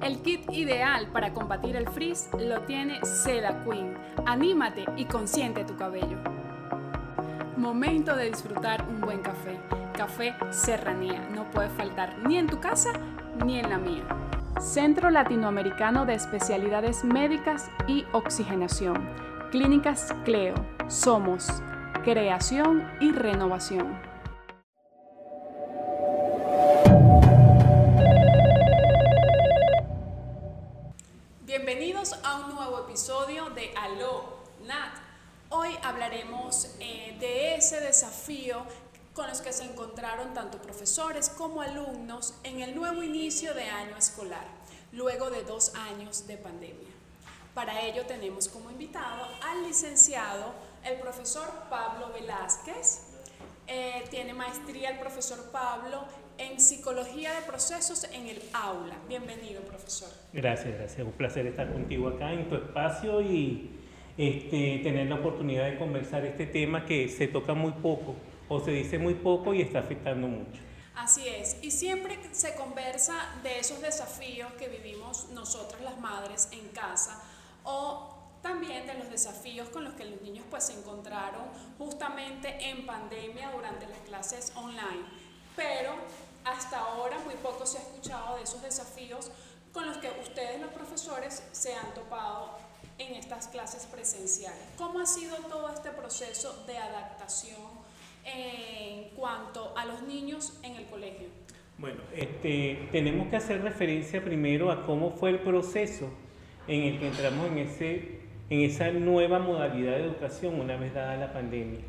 El kit ideal para combatir el frizz lo tiene Seda Queen. Anímate y consiente tu cabello. Momento de disfrutar un buen café. Café Serranía. No puede faltar ni en tu casa ni en la mía. Centro Latinoamericano de Especialidades Médicas y Oxigenación. Clínicas Cleo. Somos creación y renovación. Se encontraron tanto profesores como alumnos en el nuevo inicio de año escolar, luego de dos años de pandemia. Para ello tenemos como invitado al licenciado, el profesor Pablo Velázquez. Eh, tiene maestría el profesor Pablo en Psicología de Procesos en el aula. Bienvenido, profesor. Gracias, gracias. Un placer estar contigo acá en tu espacio y este, tener la oportunidad de conversar este tema que se toca muy poco o se dice muy poco y está afectando mucho. Así es, y siempre se conversa de esos desafíos que vivimos nosotras las madres en casa o también de los desafíos con los que los niños pues se encontraron justamente en pandemia durante las clases online. Pero hasta ahora muy poco se ha escuchado de esos desafíos con los que ustedes los profesores se han topado en estas clases presenciales. ¿Cómo ha sido todo este proceso de adaptación en cuanto a los niños en el colegio? Bueno, este, tenemos que hacer referencia primero a cómo fue el proceso en el que entramos en, ese, en esa nueva modalidad de educación una vez dada la pandemia.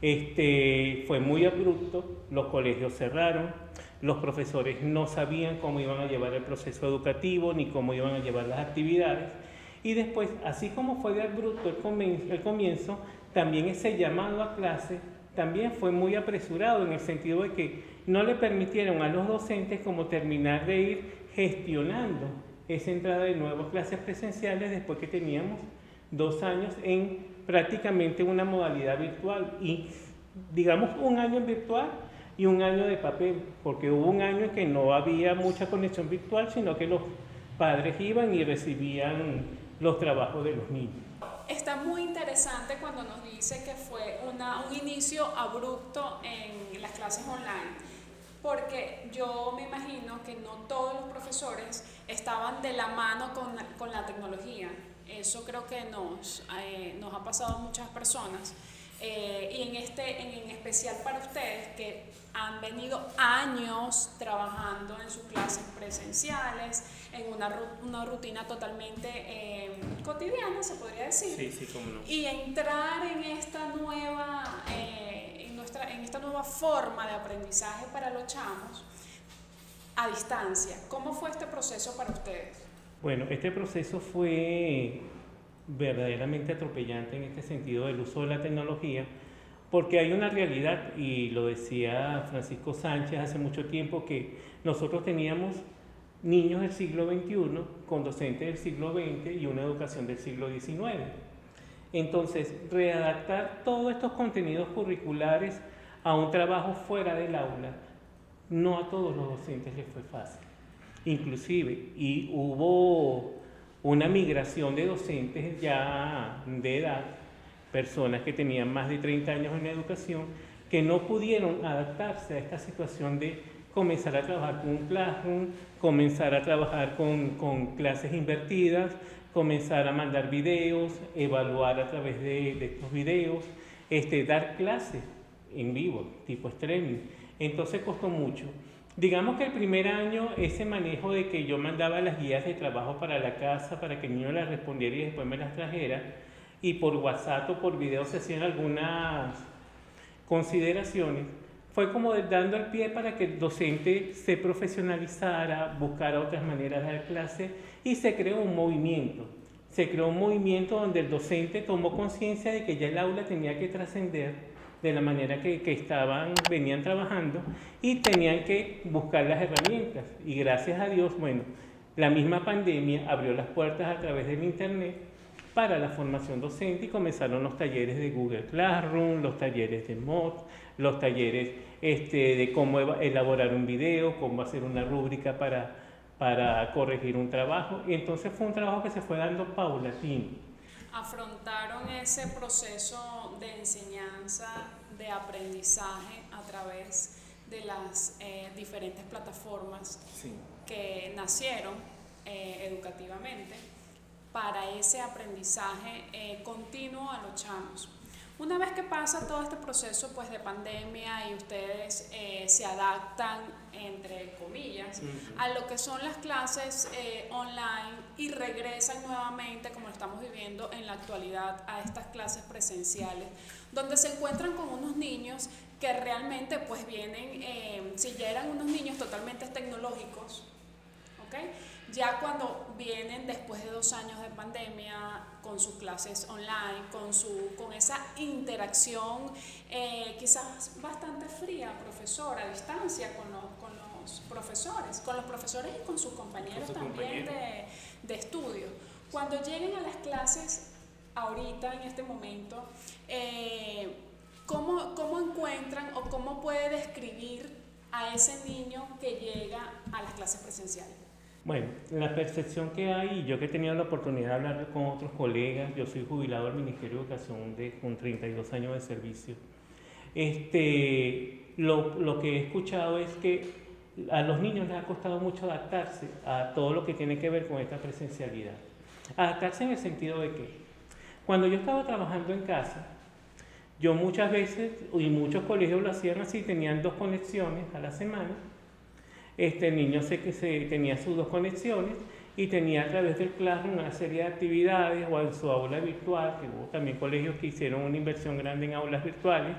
Este, fue muy abrupto, los colegios cerraron, los profesores no sabían cómo iban a llevar el proceso educativo ni cómo iban a llevar las actividades. Y después, así como fue de abrupto el comienzo, también ese llamado a clase también fue muy apresurado en el sentido de que no le permitieron a los docentes como terminar de ir gestionando esa entrada de nuevo a clases presenciales después que teníamos dos años en prácticamente una modalidad virtual y digamos un año en virtual y un año de papel, porque hubo un año en que no había mucha conexión virtual, sino que los padres iban y recibían los trabajos de los niños. Está muy interesante cuando nos dice que fue una, un inicio abrupto en las clases online, porque yo me imagino que no todos los profesores estaban de la mano con, con la tecnología. Eso creo que nos, eh, nos ha pasado a muchas personas. Eh, y en, este, en, especial para ustedes que han venido años trabajando en sus clases presenciales, en una, una rutina totalmente eh, cotidiana, se podría decir. Sí, sí, cómo no. Y entrar en esta nueva, en, nuestra, en esta nueva forma de aprendizaje para los chamos a distancia. ¿Cómo fue este proceso para ustedes? Bueno, este proceso fue verdaderamente atropellante en este sentido del uso de la tecnología, porque hay una realidad, y lo decía Francisco Sánchez hace mucho tiempo, que nosotros teníamos niños del siglo XXI con docentes del siglo XX y una educación del siglo XIX. Entonces, readaptar todos estos contenidos curriculares a un trabajo fuera del aula, no a todos los docentes les fue fácil inclusive, y hubo una migración de docentes ya de edad, personas que tenían más de 30 años en educación, que no pudieron adaptarse a esta situación de comenzar a trabajar con un classroom, comenzar a trabajar con, clases invertidas, comenzar a mandar videos, evaluar a través de, de estos videos, este, dar clases en vivo, tipo streaming. Entonces costó mucho. Digamos que el primer año ese manejo de que yo mandaba las guías de trabajo para la casa para que el niño las respondiera y después me las trajera y por WhatsApp o por video se hacían algunas consideraciones, fue como dando el pie para que el docente se profesionalizara, buscara otras maneras de dar clase y se creó un movimiento. Se creó un movimiento donde el docente tomó conciencia de que ya el aula tenía que trascender de la manera que, que, estaban, venían trabajando y tenían que buscar las herramientas. Y gracias a Dios, bueno, la misma pandemia abrió las puertas a través del Internet para la formación docente y comenzaron los talleres de Google Classroom, los talleres de Mod, los talleres este, de cómo elaborar un video, cómo hacer una rúbrica para, para corregir un trabajo. Y entonces fue un trabajo que se fue dando paulatino. Afrontaron ese proceso de enseñanza, de aprendizaje a través de las eh, diferentes plataformas que nacieron eh, educativamente para ese aprendizaje eh, continuo a los chamos. Una vez que pasa todo este proceso pues, de pandemia y ustedes eh, se adaptan, entre comillas, a lo que son las clases eh, online y regresan nuevamente, como lo estamos viviendo en la actualidad, a estas clases presenciales, donde se encuentran con unos niños que realmente pues vienen, eh, si ya eran unos niños totalmente tecnológicos, ¿ok? Ya cuando vienen después de dos años de pandemia, con sus clases online, con, su, con esa interacción eh, quizás bastante fría, profesor, a distancia con los, con los profesores, con los profesores y con sus compañeros también de, de, estudio. Cuando lleguen a las clases ahorita, en este momento, eh, ¿cómo, ¿cómo encuentran o cómo puede describir a ese niño que llega a las clases presenciales? Bueno, la percepción que hay, yo que he tenido la oportunidad de hablar con otros colegas, yo soy jubilado del Ministerio de Educación de, con 32 años de servicio, este, lo, lo que he escuchado es que a los niños les ha costado mucho adaptarse a todo lo que tiene que ver con esta presencialidad. Adaptarse en el sentido de que cuando yo estaba trabajando en casa, yo muchas veces, y muchos colegios lo hacían así, tenían dos conexiones a la semana, este niño sé que se, tenía sus dos conexiones y tenía a través del Classroom una serie de actividades o en su aula virtual, que hubo también colegios que hicieron una inversión grande en aulas virtuales,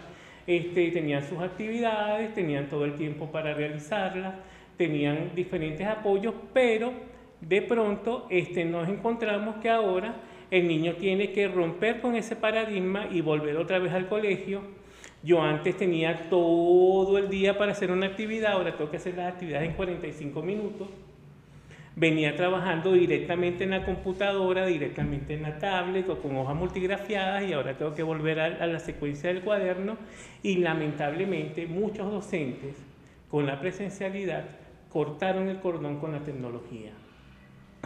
este, tenían sus actividades, tenían todo el tiempo para realizarlas, tenían diferentes apoyos, pero de pronto este, nos encontramos que ahora el niño tiene que romper con ese paradigma y volver otra vez al colegio yo antes tenía todo el día para hacer una actividad, ahora tengo que hacer las actividades en 45 minutos. Venía trabajando directamente en la computadora, directamente en la tablet o con hojas multigrafiadas y ahora tengo que volver a, la secuencia del cuaderno y lamentablemente muchos docentes con la presencialidad cortaron el cordón con la tecnología.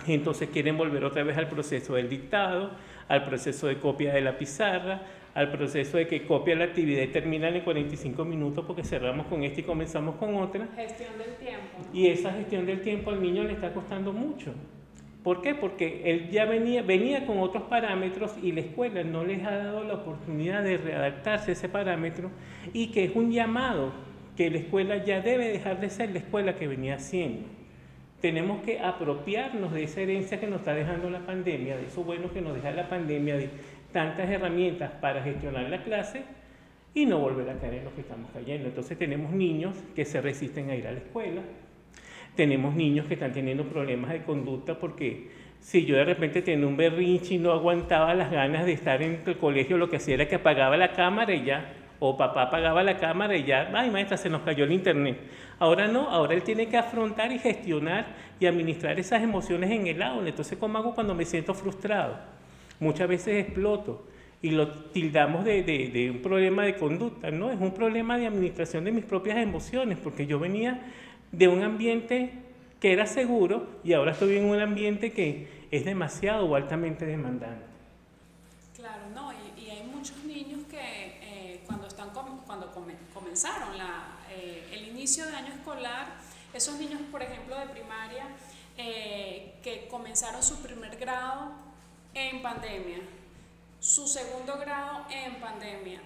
Entonces quieren volver otra vez al proceso del dictado, al proceso de copia de la pizarra, al proceso de que copia la actividad y termina en 45 minutos porque cerramos con esta y comenzamos con otra. Gestión del tiempo. Y esa gestión del tiempo al niño le está costando mucho. ¿Por qué? Porque él ya venía, venía con otros parámetros y la escuela no les ha dado la oportunidad de readaptarse a ese parámetro y que es un llamado que la escuela ya debe dejar de ser la escuela que venía siendo. Tenemos que apropiarnos de esa herencia que nos está dejando la pandemia, de eso bueno que nos deja la pandemia, de tantas herramientas para gestionar la clase y no volver a caer en lo que estamos cayendo. Entonces tenemos niños que se resisten a ir a la escuela, tenemos niños que están teniendo problemas de conducta porque si yo de repente tenía un berrinche y no aguantaba las ganas de estar en el colegio, lo que hacía era que apagaba la cámara y ya, o papá apagaba la cámara y ya, ay maestra, se nos cayó el internet. Ahora no, ahora él tiene que afrontar y gestionar y administrar esas emociones en el aula. Entonces, ¿cómo hago cuando me siento frustrado? muchas veces exploto y lo tildamos de, de, un problema de conducta, no, es un problema de administración de mis propias emociones, porque yo venía de un ambiente que era seguro y ahora estoy en un ambiente que es demasiado o altamente demandante. Claro, no, y, hay muchos niños que eh, cuando, están cuando comenzaron la, eh, el inicio de año escolar, esos niños, por ejemplo, de primaria, eh, que comenzaron su primer grado, en pandemia, su segundo grado en pandemia.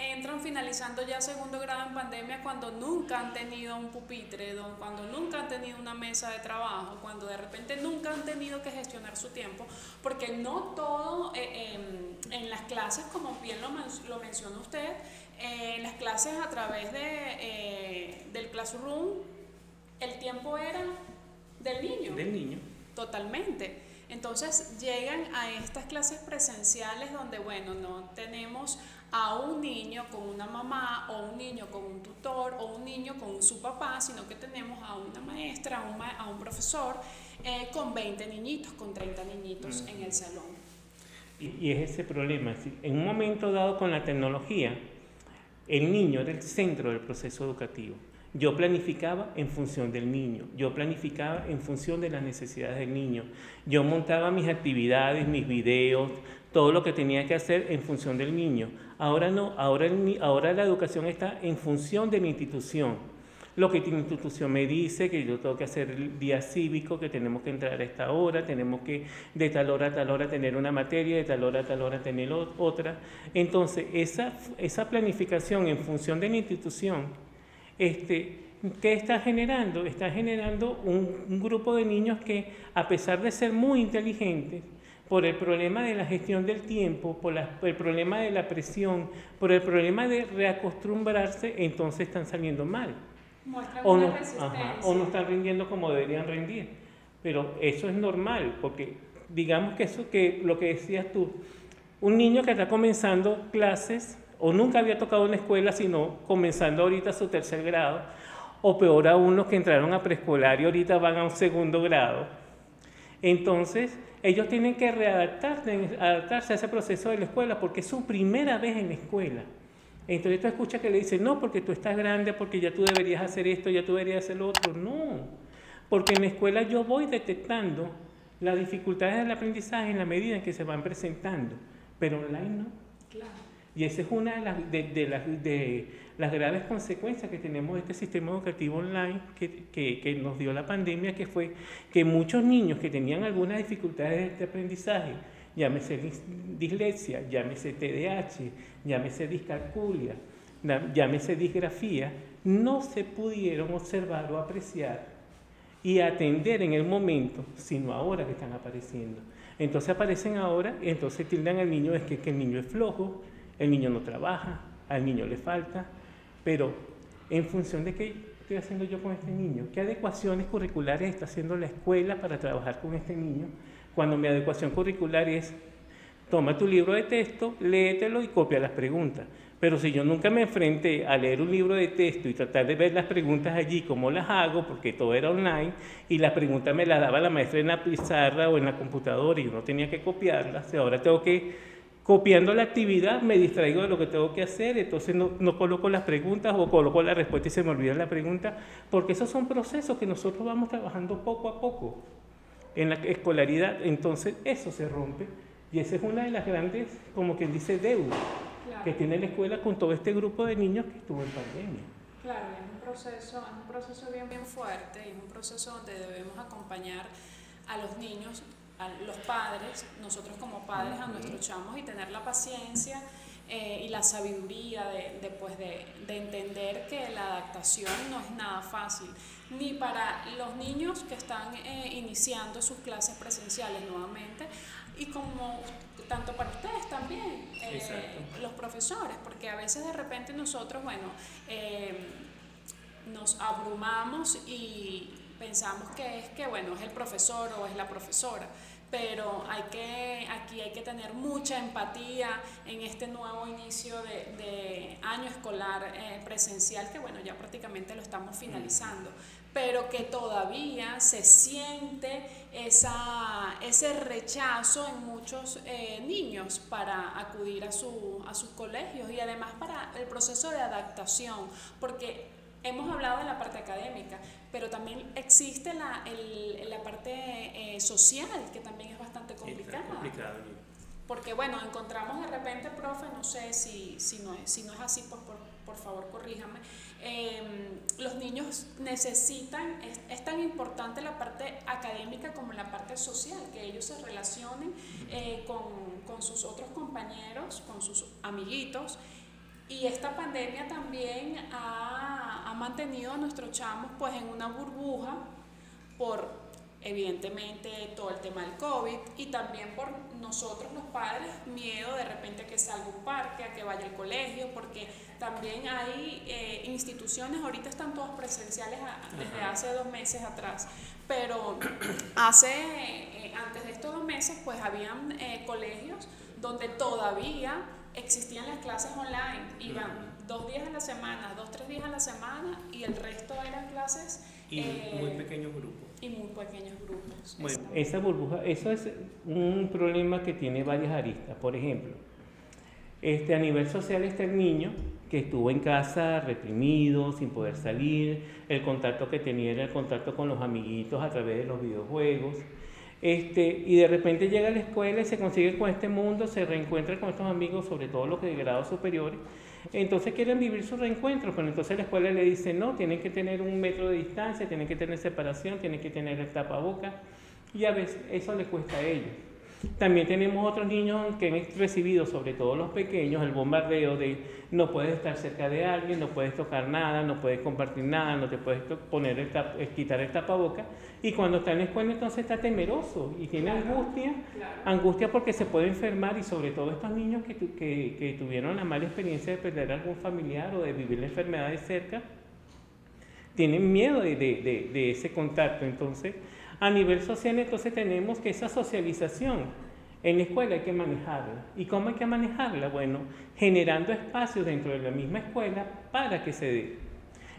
Entran finalizando ya segundo grado en pandemia cuando nunca han tenido un pupitre, cuando nunca han tenido una mesa de trabajo, cuando de repente nunca han tenido que gestionar su tiempo, porque no todo eh, em, en las clases, como bien lo, lo menciona usted, eh, en las clases a través de, eh, del classroom, el tiempo era del niño. Del niño. Totalmente. Entonces llegan a estas clases presenciales donde, bueno, no tenemos a un niño con una mamá o un niño con un tutor o un niño con su papá, sino que tenemos a una maestra, a un, a un profesor eh, con 20 niñitos, con 30 niñitos en el salón. Y, y es ese problema, en un momento dado con la tecnología, el niño era el centro del proceso educativo Yo planificaba en función del niño, yo planificaba en función de las necesidades del niño. Yo montaba mis actividades, mis videos, todo lo que tenía que hacer en función del niño. Ahora no, ahora, ahora la educación está en función de la institución. Lo que la institución me dice, que yo tengo que hacer el día cívico, que tenemos que entrar a esta hora, tenemos que de tal hora a tal hora tener una materia, de tal hora a tal hora tener otra. Entonces, esa, esa planificación en función de la institución, este, ¿qué está generando? Está generando un, un grupo de niños que, a pesar de ser muy inteligentes, por el problema de la gestión del tiempo, por, el problema de la presión, por el problema de reacostumbrarse, entonces están saliendo mal. O no, o no están rindiendo como deberían rendir. Pero eso es normal, porque digamos que eso que lo que decías tú, un niño que está comenzando clases o nunca había tocado una escuela, sino comenzando ahorita su tercer grado, o peor aún los que entraron a preescolar y ahorita van a un segundo grado. Entonces, ellos tienen que readaptarse adaptarse a ese proceso de la escuela porque es su primera vez en la escuela. Entonces tú escuchas que le dicen, no, porque tú estás grande, porque ya tú deberías hacer esto, ya tú deberías hacer lo otro. No, porque en la escuela yo voy detectando las dificultades del aprendizaje en la medida en que se van presentando, pero online no. Claro. Y esa es una de las, de, las, de las graves consecuencias que tenemos de este sistema educativo online que, que, nos dio la pandemia, que fue que muchos niños que tenían algunas dificultades de aprendizaje, llámese dislexia, llámese TDAH, llámese discalculia, llámese disgrafía, no se pudieron observar o apreciar y atender en el momento, sino ahora que están apareciendo. Entonces aparecen ahora, entonces tildan al niño, es que, que el niño es flojo, el niño no trabaja, al niño le falta, pero en función de qué estoy haciendo yo con este niño, qué adecuaciones curriculares está haciendo la escuela para trabajar con este niño, cuando mi adecuación curricular es, toma tu libro de texto, léetelo y copia las preguntas. Pero si yo nunca me enfrenté a leer un libro de texto y tratar de ver las preguntas allí, cómo las hago, porque todo era online, y las preguntas me las daba la maestra en la pizarra o en la computadora y yo no tenía que copiarlas, ahora tengo que copiando la actividad me distraigo de lo que tengo que hacer, entonces no, no, coloco las preguntas o coloco la respuesta y se me olvida la pregunta, porque esos son procesos que nosotros vamos trabajando poco a poco en la escolaridad, entonces eso se rompe. Y esa es una de las grandes, como quien dice, deudas que tiene la escuela con todo este grupo de niños que estuvo en pandemia. Claro, es un proceso, es un proceso bien, bien fuerte, es un proceso donde debemos acompañar a los niños a los padres, nosotros como padres, a nuestros chamos y tener la paciencia eh, y la sabiduría de, pues, de, de, entender que la adaptación no es nada fácil, ni para los niños que están eh, iniciando sus clases presenciales nuevamente, y como tanto para ustedes también, eh, los profesores, porque a veces de repente nosotros, bueno, nos abrumamos y pensamos que es que, bueno, es el profesor o es la profesora pero hay que, aquí hay que tener mucha empatía en este nuevo inicio de, año escolar eh, presencial, que bueno, ya prácticamente lo estamos finalizando, pero que todavía se siente esa, ese rechazo en muchos eh, niños para acudir a, su, a sus colegios y además para el proceso de adaptación, porque hemos hablado de la parte académica, pero también existe la, el, la parte eh, social, que también es bastante complicada. Porque bueno, encontramos de repente, profe, no sé si, si, no, es, si no es así, pues por, por favor corríjame, em, los niños necesitan, es, es, tan importante la parte académica como la parte social, que ellos se relacionen eh, con, con sus otros compañeros, con sus amiguitos, y esta pandemia también ha, ha, mantenido a nuestros chamos pues en una burbuja por evidentemente todo el tema del COVID y también por nosotros los padres, miedo de repente a que salga un parque, a que vaya al colegio, porque también hay eh, instituciones, ahorita están todas presenciales desde hace dos meses atrás, pero hace, eh, antes de estos dos meses pues habían eh, colegios donde todavía existían las clases online, iban dos días a la semana, dos, tres días a la semana y el resto eran clases... Y muy eh, pequeños grupos. Y muy pequeños grupos. Bueno, esa burbuja, eso es un problema que tiene varias aristas. Por ejemplo, este, a nivel social está el niño que estuvo en casa reprimido, sin poder salir, el contacto que tenía era el contacto con los amiguitos a través de los videojuegos. Este, y de repente llega a la escuela y se consigue con este mundo, se reencuentra con estos amigos, sobre todo los de grados superiores. Entonces quieren vivir su reencuentro, pero entonces la escuela le dice no, tienen que tener un metro de distancia, tienen que tener separación, tienen que tener el tapaboca. Y a veces eso le cuesta a ellos. También tenemos otros niños que han recibido, sobre todo los pequeños, el bombardeo de no puedes estar cerca de alguien, no puedes tocar nada, no puedes compartir nada, no te puedes poner el eh, quitar el tapaboca. Y cuando está en la escuela entonces está temeroso y tiene angustia, angustia porque se puede enfermar y sobre todo estos niños que, que, que tuvieron la mala experiencia de perder a algún familiar o de vivir la enfermedad de cerca, tienen miedo de, de, de ese contacto. Entonces, a nivel social, entonces tenemos que esa socialización en la escuela hay que manejarla. ¿Y cómo hay que manejarla? Bueno, generando espacios dentro de la misma escuela para que se dé.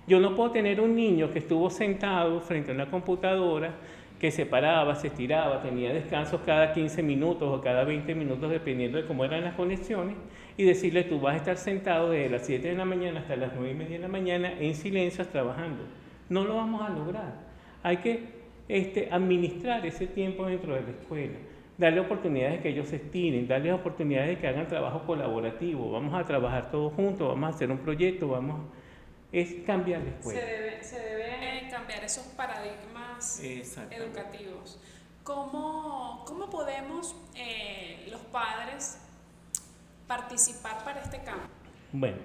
Yo no puedo tener un niño que estuvo sentado frente a una computadora, que se paraba, se estiraba, tenía descansos cada 15 minutos o cada 20 minutos, dependiendo de cómo eran las conexiones, y decirle, tú vas a estar sentado desde las 7 de la mañana hasta las 9 y media de la mañana en silencio trabajando. No lo vamos a lograr. Hay que este, administrar ese tiempo dentro de la escuela, darle oportunidades de que ellos se estiren, darle oportunidades de que hagan trabajo colaborativo, vamos a trabajar todos juntos, vamos a hacer un proyecto, vamos es cambiar la escuela. Se debe, se debe cambiar esos paradigmas educativos. ¿Cómo, cómo podemos eh, los padres participar para este cambio? Bueno,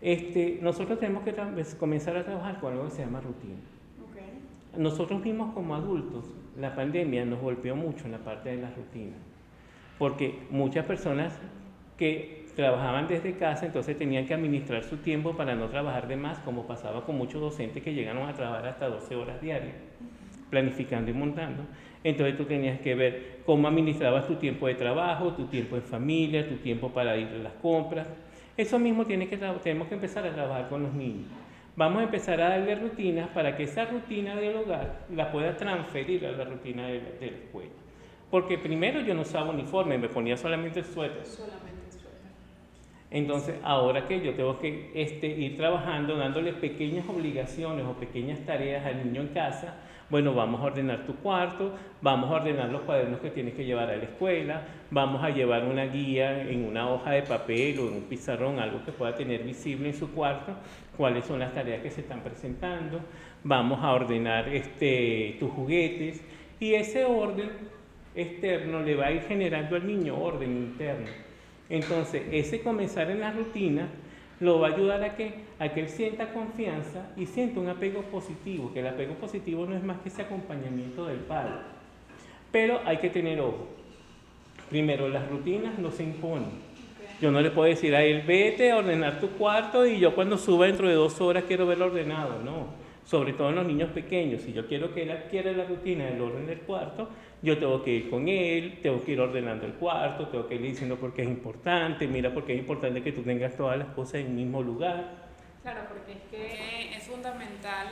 este, nosotros tenemos que comenzar a trabajar con algo que se llama rutina. Nosotros mismos como adultos, la pandemia nos golpeó mucho en la parte de las rutinas, porque muchas personas que trabajaban desde casa, entonces tenían que administrar su tiempo para no trabajar de más, como pasaba con muchos docentes que llegaron a trabajar hasta 12 horas diarias, planificando y montando. Entonces tú tenías que ver cómo administrabas tu tiempo de trabajo, tu tiempo en familia, tu tiempo para ir a las compras. Eso mismo tiene que, tenemos que empezar a trabajar con los niños. Vamos a empezar a darle rutinas para que esa rutina del hogar la pueda transferir a la rutina de la, escuela. Porque primero yo no usaba uniforme, me ponía solamente el suéter. Solamente suéter. Entonces, ahora que yo tengo que este, ir trabajando, dándole pequeñas obligaciones o pequeñas tareas al niño en casa, bueno, vamos a ordenar tu cuarto, vamos a ordenar los cuadernos que tienes que llevar a la escuela, vamos a llevar una guía en una hoja de papel o en un pizarrón, algo que pueda tener visible en su cuarto, cuáles son las tareas que se están presentando, vamos a ordenar este, tus juguetes y ese orden externo le va a ir generando al niño orden interno. Entonces, ese comenzar en la rutina lo va a ayudar a que, a que él sienta confianza y sienta un apego positivo, que el apego positivo no es más que ese acompañamiento del padre. Pero hay que tener ojo. Primero, las rutinas no se imponen. Yo no le puedo decir a él, vete a ordenar tu cuarto y yo cuando suba dentro de dos horas quiero verlo ordenado. No sobre todo en los niños pequeños, si yo quiero que él adquiera la rutina del orden del cuarto, yo tengo que ir con él, tengo que ir ordenando el cuarto, tengo que ir diciendo por qué es importante, mira por qué es importante que tú tengas todas las cosas en el mismo lugar. Claro, porque es que es fundamental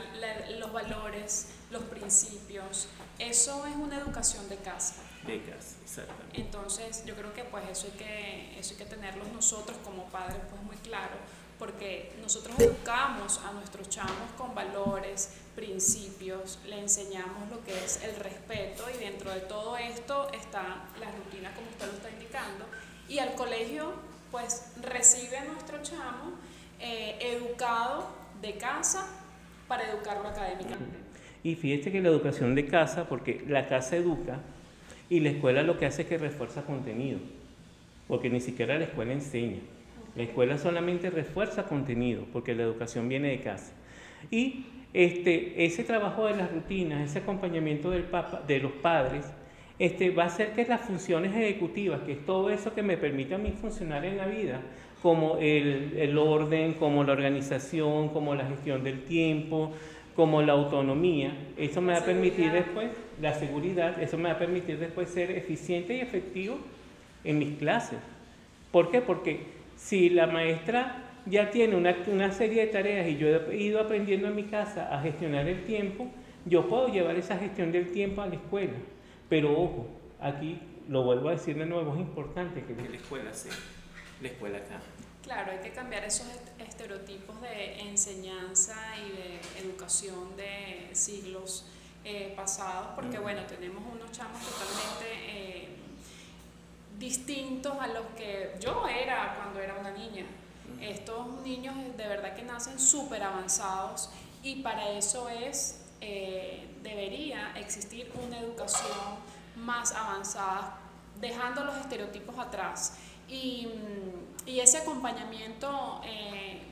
los valores, los principios. Eso es una educación de casa. De casa, exactamente. Entonces, yo creo que pues eso hay que, eso hay que tenerlo nosotros como padres pues muy claro porque nosotros educamos a nuestros chamos con valores, principios, le enseñamos lo que es el respeto y dentro de todo esto está la rutina como usted lo está indicando y al colegio pues recibe a nuestro chamo eh, educado de casa para educarlo académicamente. Y fíjate que la educación de casa, porque la casa educa y la escuela lo que hace es que refuerza contenido, porque ni siquiera la escuela enseña. La escuela solamente refuerza contenido porque la educación viene de casa. Y este, ese trabajo de las rutinas, ese acompañamiento del papa, de los padres, este, va a hacer que las funciones ejecutivas, que es todo eso que me permite a mí funcionar en la vida, como el, el orden, como la organización, como la gestión del tiempo, como la autonomía, eso me va a permitir después, la seguridad, eso me va a permitir después ser eficiente y efectivo en mis clases. ¿Por qué? Porque si la maestra ya tiene una, serie de tareas y yo he ido aprendiendo en mi casa a gestionar el tiempo, yo puedo llevar esa gestión del tiempo a la escuela. Pero ojo, aquí lo vuelvo a decir de nuevo, es importante que la escuela sea la escuela acá. Claro, hay que cambiar esos estereotipos de enseñanza y de educación de siglos eh, pasados, porque bueno, tenemos unos chamos totalmente eh, distintos a los que yo era cuando era una niña. Estos niños de verdad que nacen súper avanzados y para eso es, eh, debería existir una educación más avanzada, dejando los estereotipos atrás. Y, mm, y ese acompañamiento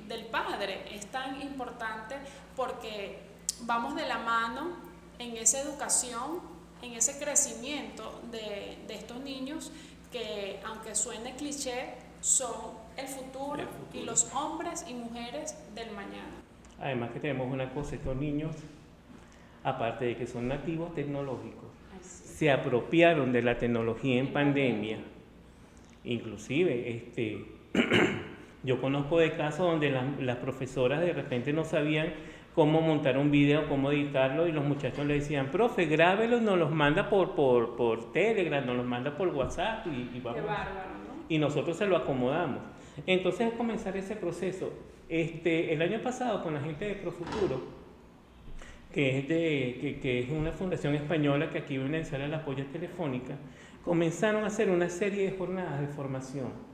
del padre es tan importante porque vamos de la mano en esa educación, en ese crecimiento de, de estos niños que, aunque suene cliché, son el futuro, y los hombres y mujeres del mañana. Además que tenemos una cosa, estos niños, aparte de que son nativos tecnológicos, se apropiaron de la tecnología en pandemia. Inclusive, este, yo conozco de casos donde las profesoras de repente no sabían cómo montar un video, cómo editarlo, y los muchachos le decían, profe, grábelo, nos los manda por, por, por Telegram, nos los manda por WhatsApp y, y vamos. Y nosotros se lo acomodamos. Entonces es comenzar ese proceso. Este, el año pasado con la gente de Profuturo, que es, de, que, que es una fundación española que aquí viene a el apoyo telefónica, comenzaron a hacer una serie de jornadas de formación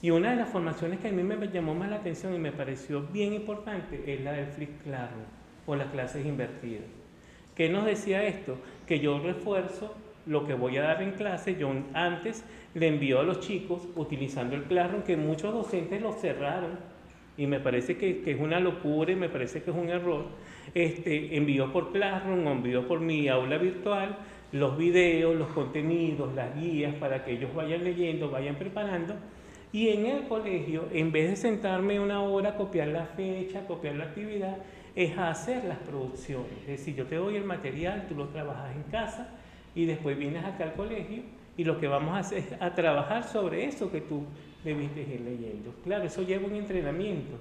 y una de las formaciones que a mí me llamó más la atención y me pareció bien importante es la del Flip Classroom o las clases invertidas. ¿Qué nos decía esto? Que yo refuerzo lo que voy a dar en clase, yo antes le envío a los chicos utilizando el Classroom, que muchos docentes lo cerraron y me parece que, que, es una locura y me parece que es un error. Este, envío por Classroom envío por mi aula virtual los videos, los contenidos, las guías para que ellos vayan leyendo, vayan preparando y en el colegio, en vez de sentarme una hora copiar la fecha, copiar la actividad, es hacer las producciones. Es decir, yo te doy el material, tú lo trabajas en casa y después vienes acá al colegio y lo que vamos a hacer es a trabajar sobre eso que tú debiste ir leyendo. Claro, eso lleva un entrenamiento,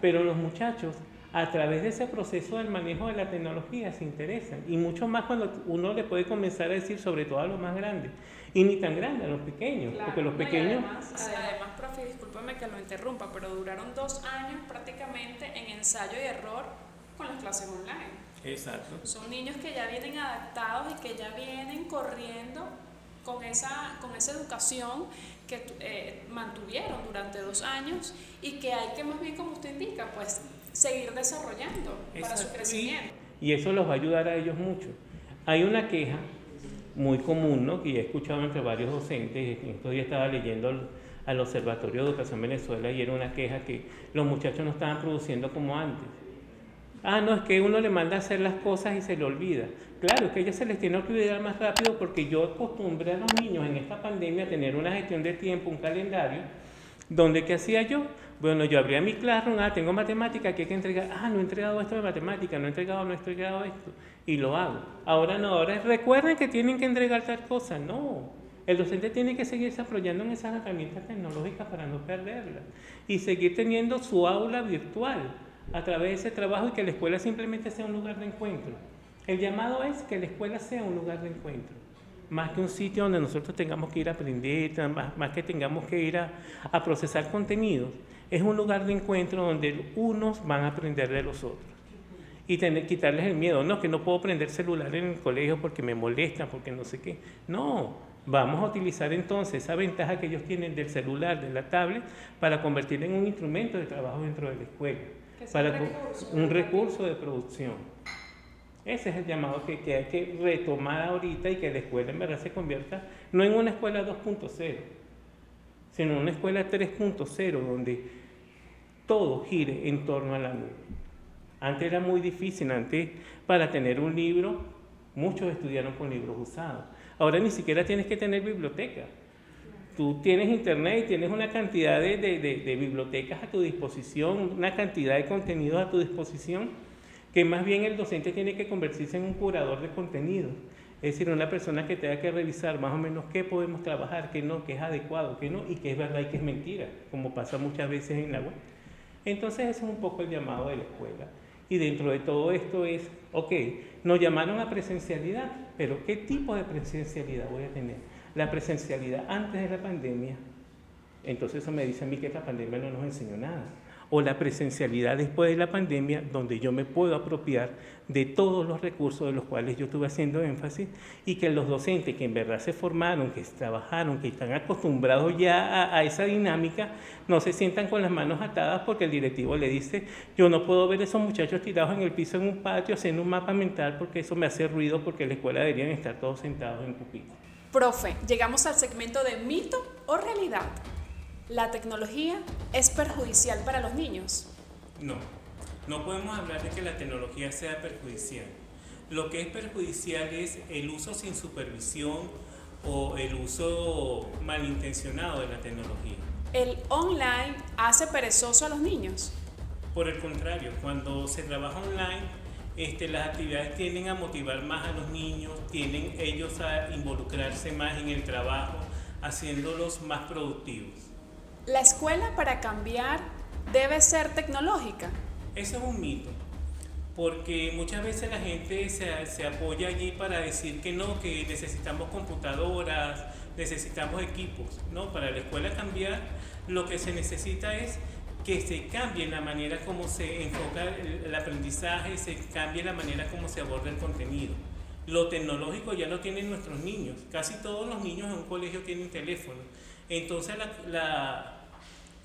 pero los muchachos a través de ese proceso del manejo de la tecnología se interesan y mucho más cuando uno le puede comenzar a decir sobre todo a los más grandes y ni tan grandes a los pequeños, porque los pequeños... además, además, profe, discúlpame que lo interrumpa, pero duraron dos años prácticamente en ensayo y error con las clases online. Exacto. Son niños que ya vienen adaptados y que ya vienen corriendo con esa, con esa educación que eh, mantuvieron durante dos años y que hay que más bien, como usted indica, pues seguir desarrollando para su crecimiento. Y, eso los va a ayudar a ellos mucho. Hay una queja muy común, ¿no? que he escuchado entre varios docentes, estos días estaba leyendo al, Observatorio de Educación Venezuela y era una queja que los muchachos no estaban produciendo como antes. Ah, no, es que uno le manda a hacer las cosas y se le olvida. Claro, es que a ellos se les tiene que olvidar más rápido porque yo acostumbré a los niños en esta pandemia a tener una gestión de tiempo, un calendario, donde ¿qué hacía yo? Bueno, yo abría mi Classroom, ah, tengo matemática, que hay que entregar, ah, no he entregado esto de matemática, no he entregado, no he entregado esto, y lo hago. Ahora no, ahora recuerden que tienen que entregar tal cosa, no. El docente tiene que seguir desarrollando en esas herramientas tecnológicas para no perderlas y seguir teniendo su aula virtual a través de ese trabajo y que la escuela simplemente sea un lugar de encuentro. El llamado es que la escuela sea un lugar de encuentro más que un sitio donde nosotros tengamos que ir a aprender, más, que tengamos que ir a, a, procesar contenidos, es un lugar de encuentro donde unos van a aprender de los otros. Y tener, quitarles el miedo, no, que no puedo prender celular en el colegio porque me molesta, porque no sé qué. No, vamos a utilizar entonces esa ventaja que ellos tienen del celular, de la tablet, para convertirla en un instrumento de trabajo dentro de la escuela, para un recurso, un recurso de producción. Ese es el llamado que, que, hay que retomar ahorita y que la escuela en verdad se convierta no en una escuela 2.0, sino en una escuela 3.0 donde todo gire en torno a la nube. Antes era muy difícil, antes para tener un libro, muchos estudiaron con libros usados. Ahora ni siquiera tienes que tener biblioteca. Tú tienes internet y tienes una cantidad de, de, de bibliotecas a tu disposición, una cantidad de contenidos a tu disposición que más bien el docente tiene que convertirse en un curador de contenido. Es decir, una persona que tenga que revisar más o menos qué podemos trabajar, qué no, qué es adecuado, qué no, y qué es verdad y qué es mentira, como pasa muchas veces en la web. Entonces, ese es un poco el llamado de la escuela. Y dentro de todo esto es, ok, nos llamaron a presencialidad, pero ¿qué tipo de presencialidad voy a tener? La presencialidad antes de la pandemia Entonces eso me dice a mí que esta pandemia no nos enseñó nada o la presencialidad después de la pandemia, donde yo me puedo apropiar de todos los recursos de los cuales yo estuve haciendo énfasis y que los docentes que en verdad se formaron, que trabajaron, que están acostumbrados ya a, esa dinámica, no se sientan con las manos atadas porque el directivo le dice, yo no puedo ver a esos muchachos tirados en el piso en un patio haciendo un mapa mental porque eso me hace ruido porque en la escuela deberían estar todos sentados en pupitre. Profe, llegamos al segmento de mito o realidad. ¿La tecnología es perjudicial para los niños? No, no podemos hablar de que la tecnología sea perjudicial. Lo que es perjudicial es el uso sin supervisión o el uso malintencionado de la tecnología. ¿El online hace perezoso a los niños? Por el contrario, cuando se trabaja online, este, las actividades tienden a motivar más a los niños, tienden ellos a involucrarse más en el trabajo, haciéndolos más productivos. ¿La escuela para cambiar debe ser tecnológica? Eso es un mito, porque muchas veces la gente se, apoya allí para decir que no, que necesitamos computadoras, necesitamos equipos. No, para la escuela cambiar lo que se necesita es que se cambie la manera como se enfoca el, aprendizaje, se cambie la manera como se aborda el contenido. Lo tecnológico ya lo tienen nuestros niños. Casi todos los niños en un colegio tienen teléfono. Entonces la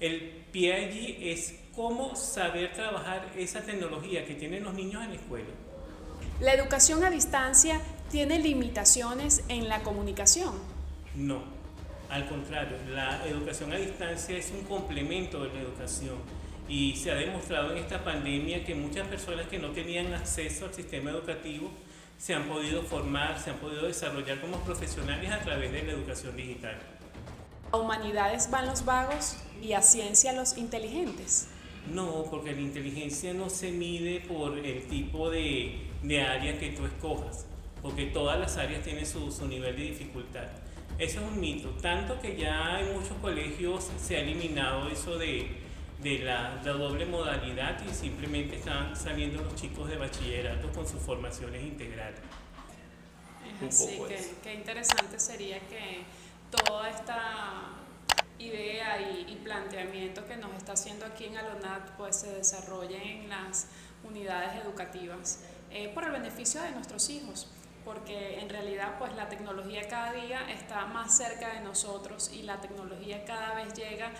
el pie allí es cómo saber trabajar esa tecnología que tienen los niños en la escuela. ¿La educación a distancia tiene limitaciones en la comunicación? No, al contrario, la educación a distancia es un complemento de la educación y se ha demostrado en esta pandemia que muchas personas que no tenían acceso al sistema educativo se han podido formar, se han podido desarrollar como profesionales a través de la educación digital. ¿A humanidades van los vagos? y a ciencia los inteligentes? No, porque la inteligencia no se mide por el tipo de, de área que tú escojas, porque todas las áreas tienen su, su nivel de dificultad. Eso es un mito, tanto que ya en muchos colegios se ha eliminado eso de, de la, la, doble modalidad y simplemente están saliendo los chicos de bachillerato con sus formaciones integrales. Así que, qué interesante sería que toda esta idea y, planteamiento que nos está haciendo aquí en Alonat pues se desarrolle en las unidades educativas eh, por el beneficio de nuestros hijos porque en realidad pues la tecnología cada día está más cerca de nosotros y la tecnología cada vez llega,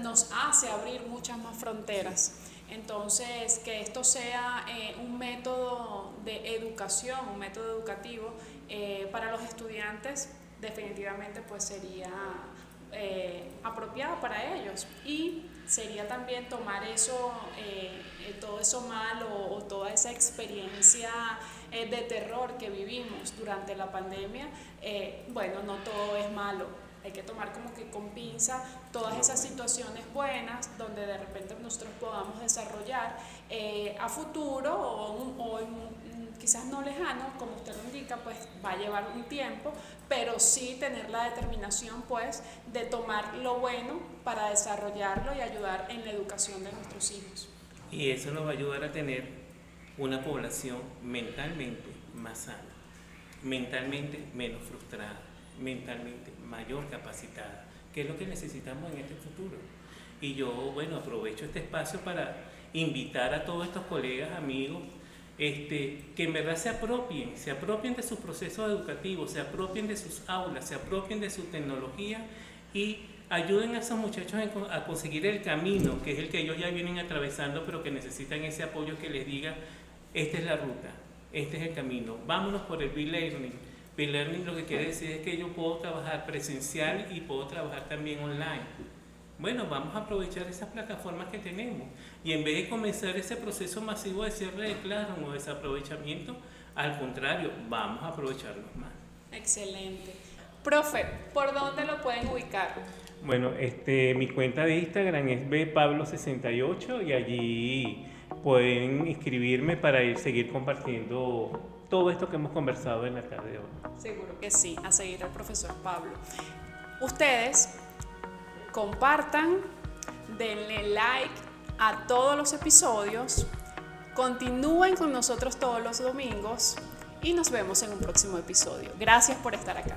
nos hace abrir muchas más fronteras. Entonces, que esto sea eh, un método de educación, un método educativo eh, para los estudiantes, definitivamente pues sería eh, apropiado para ellos. Y sería también tomar eso, eh, eh, todo eso malo o toda esa experiencia de terror que vivimos durante la pandemia. bueno, no todo es malo. Hay que tomar como que con pinza todas esas situaciones buenas donde de repente nosotros podamos desarrollar a futuro o, o en quizás no lejano, como usted lo indica, pues va a llevar un tiempo, pero sí tener la determinación pues de tomar lo bueno para desarrollarlo y ayudar en la educación de nuestros hijos. Y eso nos va a ayudar a tener una población mentalmente más sana, mentalmente menos frustrada, mentalmente mayor capacitada, que es lo que necesitamos en este futuro. Y yo, bueno, aprovecho este espacio para invitar a todos estos colegas, amigos, este, que en verdad se apropien, se apropien de sus procesos educativos, se apropien de sus aulas, se apropien de su tecnología y ayuden a esos muchachos a conseguir el camino, que es el que ellos ya vienen atravesando, pero que necesitan ese apoyo que les diga, esta es la ruta, este es el camino, vámonos por el B-Learning. B-Learning lo que quiere decir es que yo puedo trabajar presencial y puedo trabajar también online. Bueno, vamos a aprovechar esas plataformas que tenemos y en vez de comenzar ese proceso masivo de cierre de claro o desaprovechamiento, al contrario, vamos a aprovecharlos más. Excelente. Profe, ¿por dónde lo pueden ubicar? Bueno, este, mi cuenta de Instagram es bpablo68 y allí pueden inscribirme para ir seguir compartiendo todo esto que hemos conversado en la tarde de hoy. Seguro que sí, a seguir al profesor Pablo. Ustedes compartan, denle like a todos los episodios, continúen con nosotros todos los domingos y nos vemos en un próximo episodio. Gracias por estar acá.